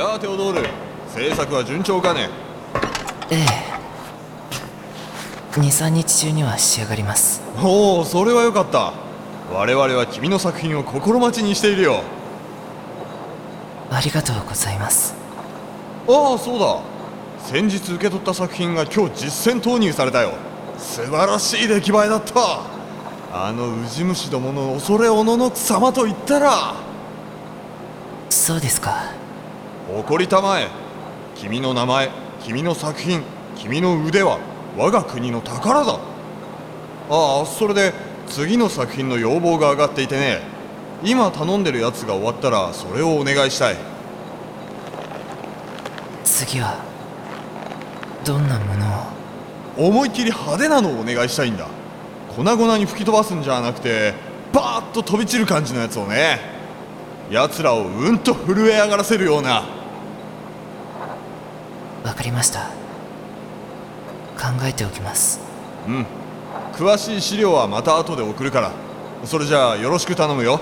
やあテオドール。制作は順調かね？ええ。23日中には仕上がります。おおそれはよかった。我々は君の作品を心待ちにしているよ。ありがとうございます。ああそうだ。先日受け取った作品が今日実戦投入されたよ。素晴らしい出来栄えだった。あのウジ虫どもの恐れおののく様と言ったら。そうですか誇りたまえ。君の名前君の作品君の腕は我が国の宝だ。ああそれで次の作品の要望が上がっていてね。今頼んでるやつが終わったらそれをお願いしたい。次はどんなものを？思いっきり派手なのをお願いしたいんだ。粉々に吹き飛ばすんじゃなくてバーッと飛び散る感じのやつをね。奴らをうんと震え上がらせるような。わかりました。考えておきます。うん。詳しい資料はまた後で送るから。それじゃあよろしく頼むよ。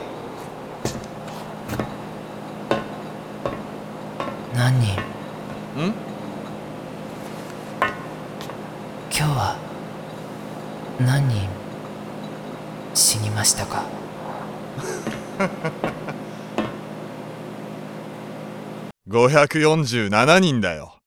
何人？ん？今日は何人？死にましたか？547人だよ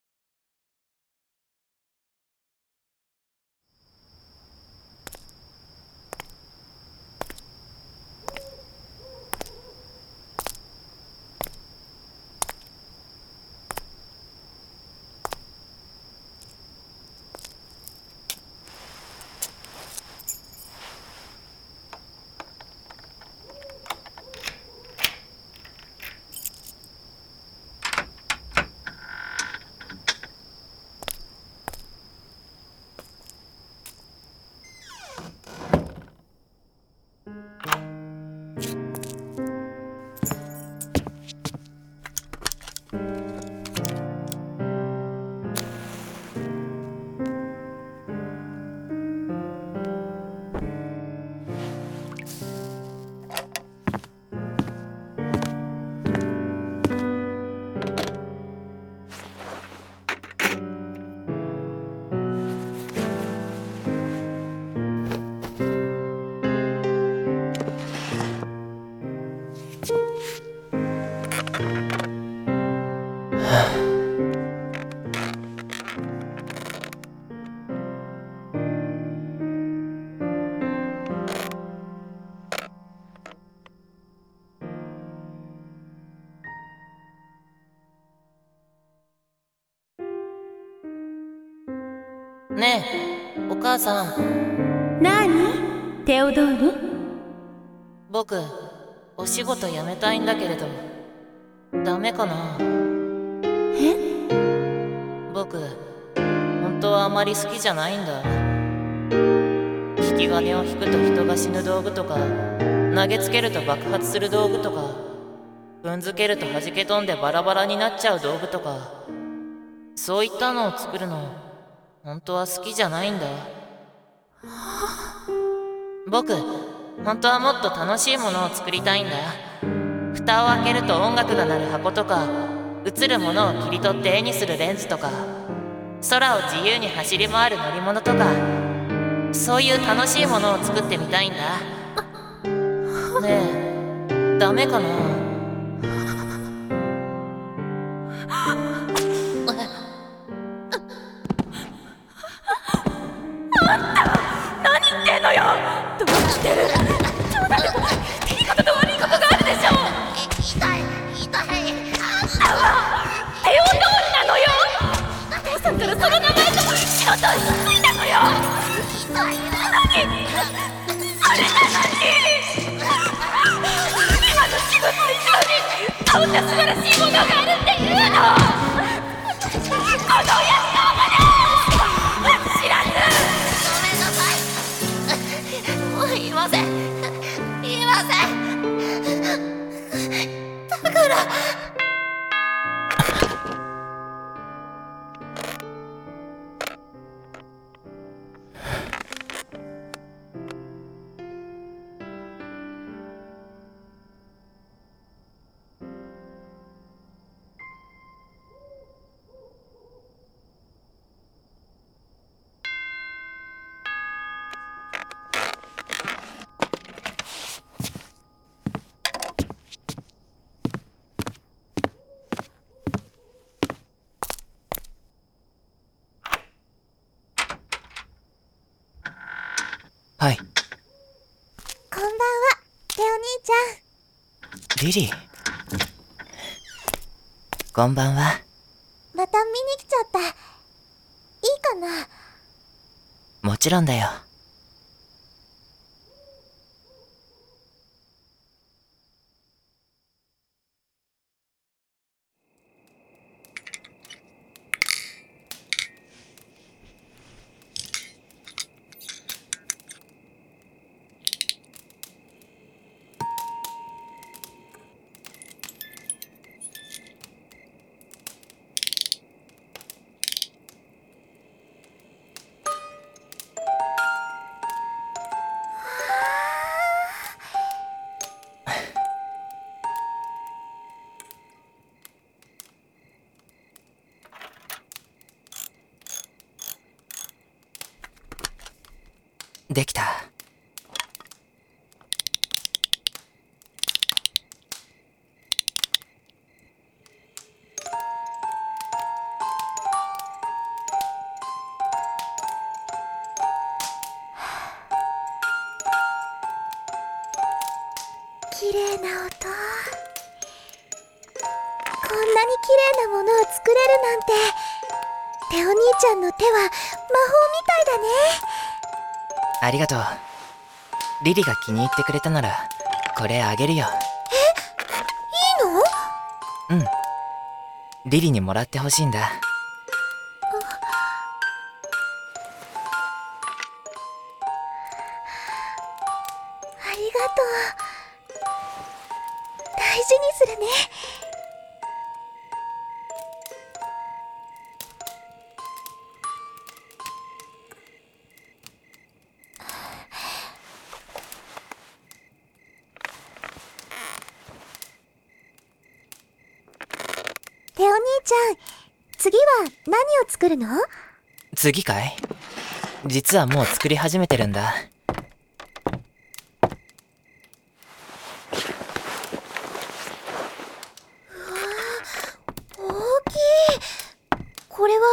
ねえお母さん。なにテオドール？僕お仕事辞めたいんだけれど。ダメかな？え？僕本当はあまり好きじゃないんだ。引き金を引くと人が死ぬ道具とか投げつけると爆発する道具とか踏んづけると弾け飛んでバラバラになっちゃう道具とかそういったのを作るの本当は好きじゃないんだ僕本当はもっと楽しいものを作りたいんだ蓋を開けると音楽が鳴る箱とか映るものを切り取って絵にするレンズとか空を自由に走り回る乗り物とかそういう楽しいものを作ってみたいんだ。ねえダメかな？上にこんな素晴らしいものがあるっていうの。この野郎。まで知らずごめんなさいもう言いません。言いません。だから。はい。こんばんは。レお兄ちゃん。リリー。こんばんは。また見に来ちゃった。いいかな？もちろんだよ綺麗な音。こんなに綺麗なものを作れるなんて。レお兄ちゃんの手は魔法みたいだね。ありがとう。リリが気に入ってくれたならこれあげるよ。いいの？うん。リリにもらってほしいんだ大事にするね。レお兄ちゃん。次は何を作るの？次かい？実はもう作り始めてるんだ大きいこれは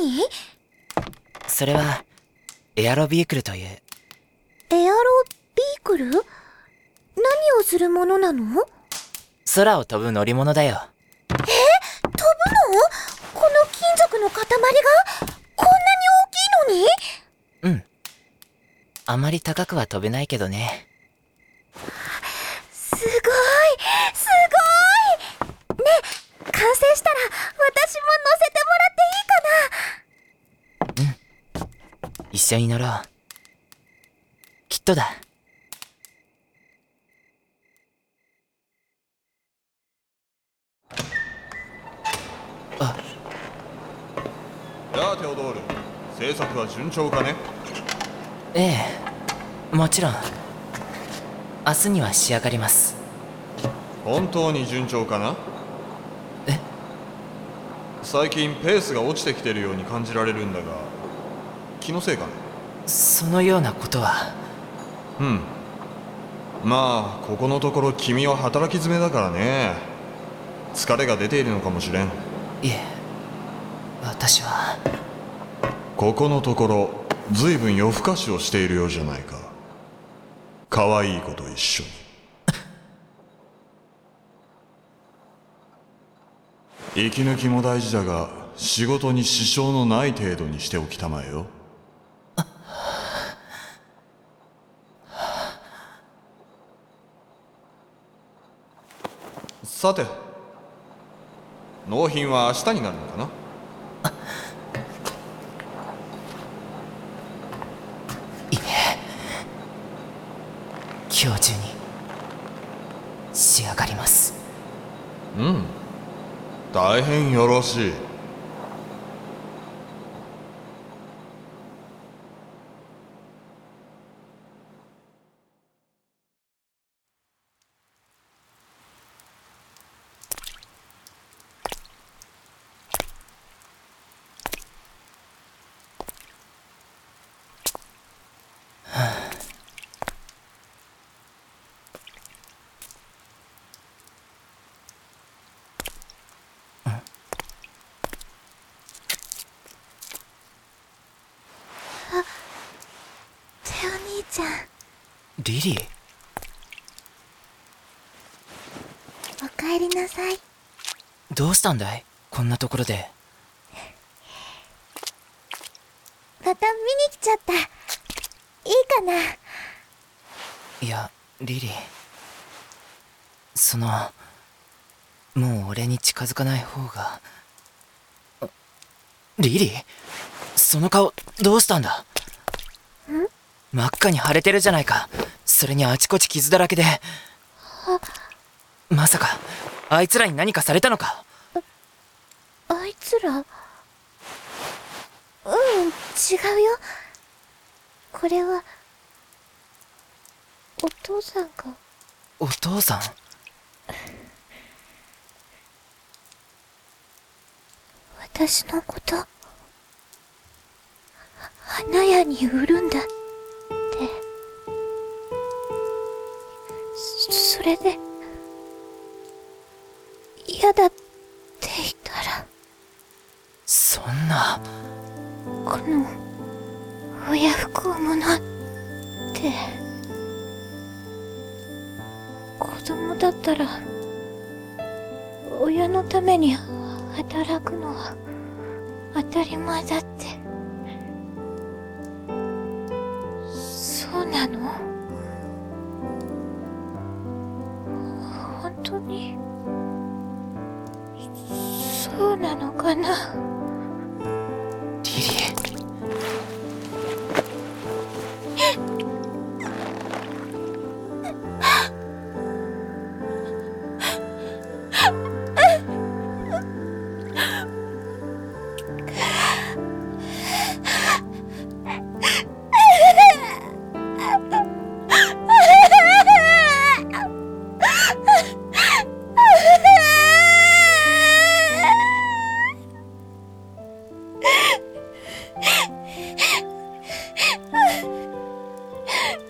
何？それはエアロビークルという。エアロビークル？何をするものなの？飛ぶの空を飛ぶ乗り物だよ。この金属の塊が？こんなに大きいのに？うん。あまり高くは飛べないけどね。すごい！す完成したら私も乗せてもらっていいかな？一緒に乗ろう。きっとだ。やあテオドール制作は順調かね？ええ。もちろん。明日には仕上がります。本当に順調かな？え最近ペースが落ちてきてるように感じられるんだが気のせいかね？そのようなことは。うん。まあここのところ君は働き詰めだからね。疲れが出ているのかもしれん。いえ私は。ここのところ随分夜更かしをしているようじゃないか。可愛い子と一緒に息抜きも大事だが仕事に支障のない程度にしておきたまえよ。さて納品は明日になるのかな？今日中に仕上がります。うん大変よろしい。ちゃん。リリー？おかえりなさい。どうしたんだい？こんなところで。また見に来ちゃった。いいかな？いやリリー。そのもう俺に近づかない方が。あリリー？その顔どうしたんだ？真っ赤に腫れてるじゃないか。それにあちこち傷だらけで。まさかあいつらに何かされたのか。あいつら？うん違うよ。これはお父さんが。お父さん？私のこと花屋に売るんだれで本当にそうなのかな？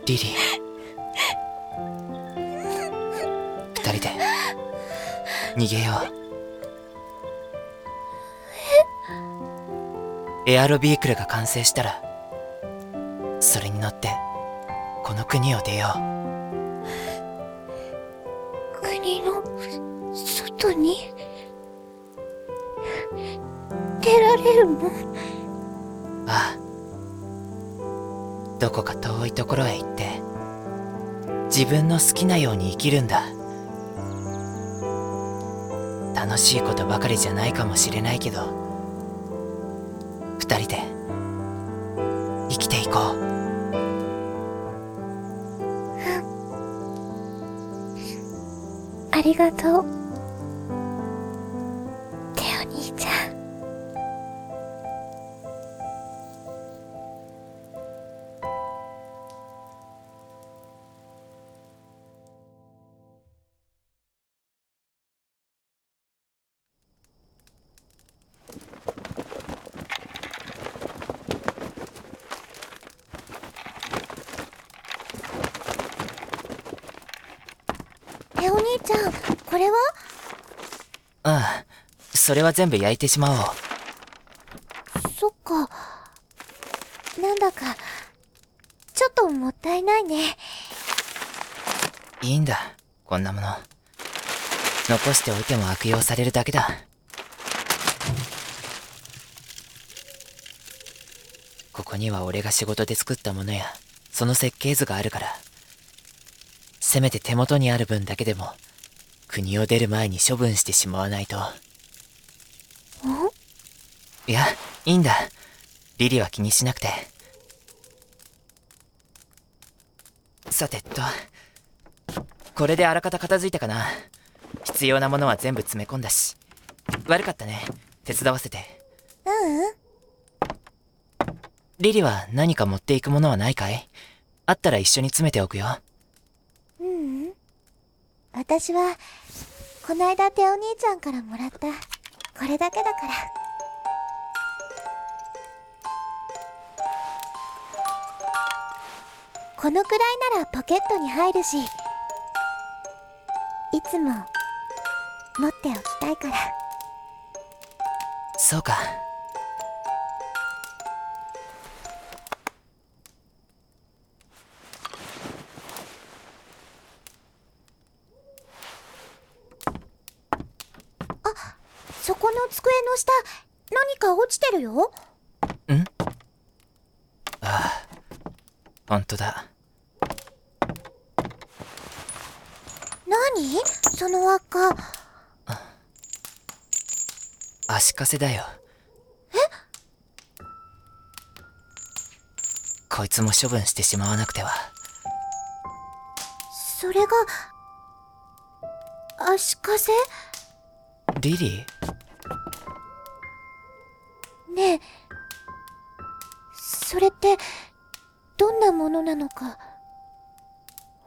リリー。二人で。逃げよう。エアロビークルが完成したらそれに乗ってこの国を出よう。国の外に出られるの。あどこか遠いところへ行って自分の好きなように生きるんだ。楽しいことばかりじゃないかもしれないけど二人で生きていこう。ありがとう。テオ兄ちゃんこれは？ああそれは全部焼いてしまおう。そっか。なんだかちょっともったいないね。いいんだこんなもの。残しておいても悪用されるだけだ。ここには俺が仕事で作ったものやその設計図があるから。せめて手元にある分だけでも国を出る前に処分してしまわないと。いやいいんだ。リリは気にしなくて。さてとこれであらかた片付いたかな。必要なものは全部詰め込んだし。悪かったね。手伝わせて。ううん。リリは何か持っていくものはないかい？あったら一緒に詰めておくよ。ううん私はこないだテお兄ちゃんからもらった。これだけだから。このくらいならポケットに入るしいつも持っておきたいから。そうか。そこの机の下何か落ちてるよ。ほんとだ。何？その輪っか。足かせだよ。え？こいつも処分してしまわなくては。それが足かせ？リリー？ねえ。それってどんなものなのか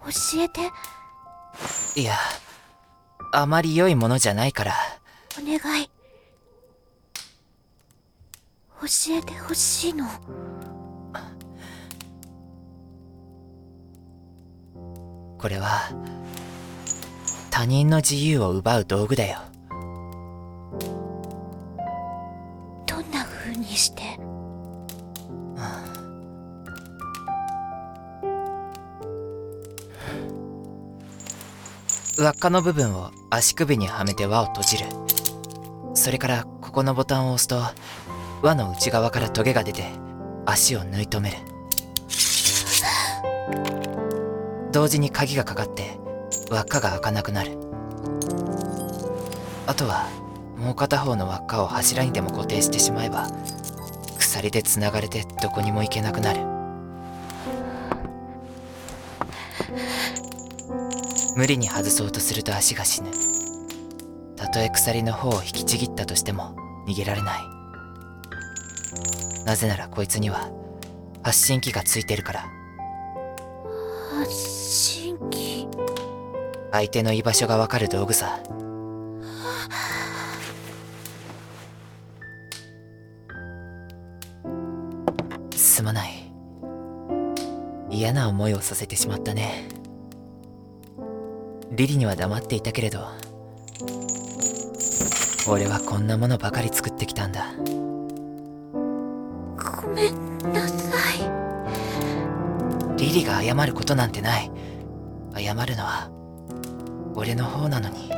教えて。いやあまり良いものじゃないから。お願い。教えてほしいの。これは他人の自由を奪う道具だよにして。輪っかの部分を足首にはめて輪を閉じる。それからここのボタンを押すと輪の内側からトゲが出て足を縫い留める。同時に鍵がかかって輪っかが開かなくなる。あとはもう片方の輪っかを柱にでも固定してしまえば鎖でつながれてどこにも行けなくなる。無理に外そうとすると足が死ぬ。たとえ鎖の方を引きちぎったとしても逃げられない。なぜならこいつには発信機がついてるから。発信機相手の居場所がわかる道具さ嫌な思いをさせてしまったね。リリには黙っていたけれど俺はこんなものばかり作ってきたんだ。ごめんなさい。リリが謝ることなんてない。謝るのは俺の方なのに